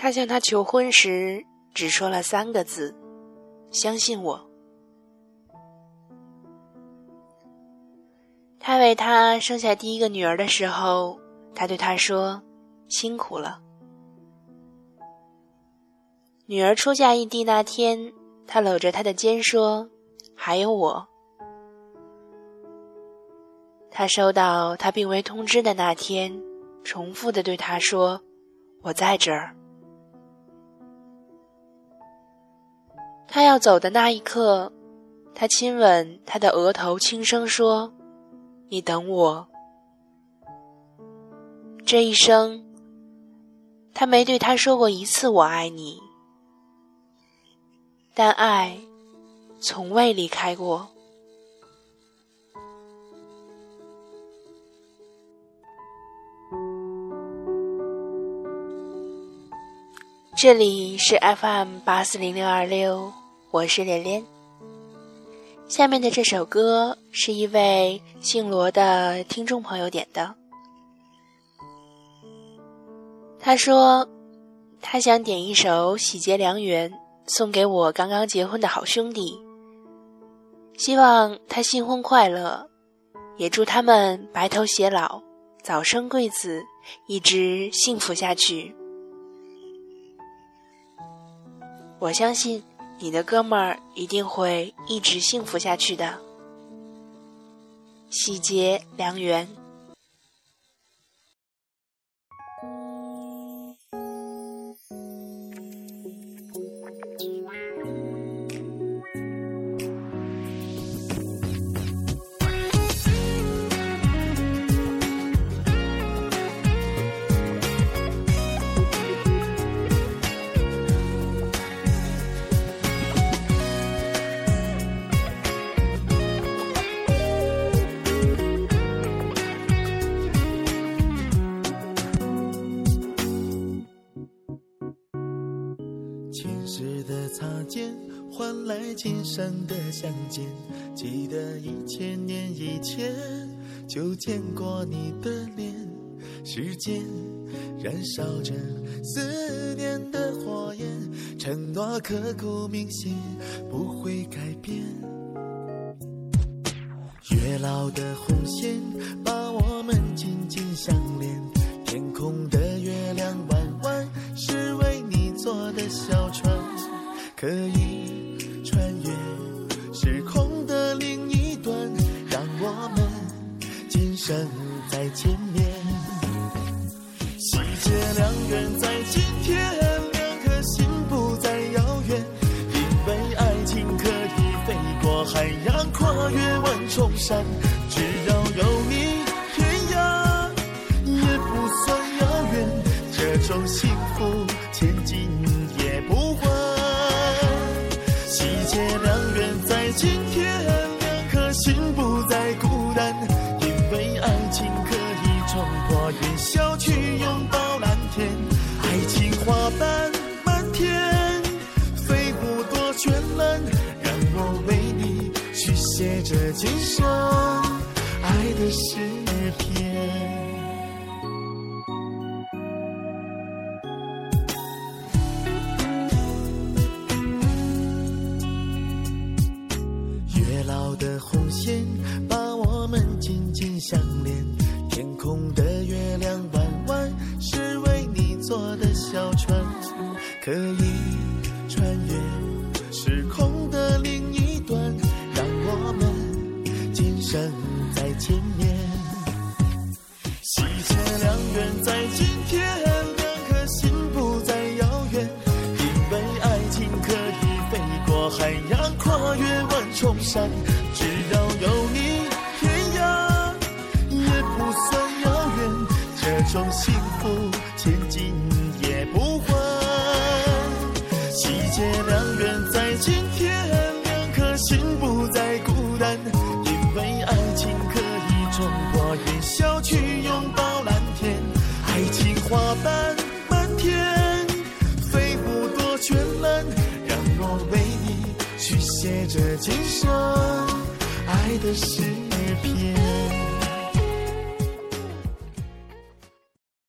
他向她求婚时，只说了三个字：“相信我。”他为她生下第一个女儿的时候，他对她说：“辛苦了。”女儿出嫁异地那天，他搂着她的肩说：“还有我。”他收到他病危通知的那天，重复的对她说：“我在这儿。”他要走的那一刻，他亲吻他的额头，轻声说：“你等我。”这一生，他没对他说过一次“我爱你”，但爱从未离开过。这里是 FM 八四零六二六，我是连连。下面的这首歌是一位姓罗的听众朋友点的。他说，他想点一首《喜结良缘》，送给我刚刚结婚的好兄弟。希望他新婚快乐，也祝他们白头偕老，早生贵子，一直幸福下去。我相信你的哥们儿一定会一直幸福下去的，喜结良缘。时的擦肩换来今生的相见，记得一千年以前就见过你的脸。时间燃烧着思念的火焰，承诺刻骨铭心不会改变。月老的红线把我们生再见面。喜结良缘在今天，两颗心不再遥远，因为爱情可以飞过海洋，跨越万重山。只要有你，天涯也不算遥远。这种幸福，千金也不换。喜结良缘在今天，两颗心不再笑去拥抱蓝天。爱情花瓣满天，飞舞多绚烂，让我为你续写这今生爱的诗篇。相连，天我的小船，可以穿越时空的另一端，让我们今生再见面。喜结良缘在今天，两颗心不再遥远，因为爱情可以飞过海洋，跨越万重山。只要有你，天涯也不算遥远。这种幸福，去写着今生爱的诗篇。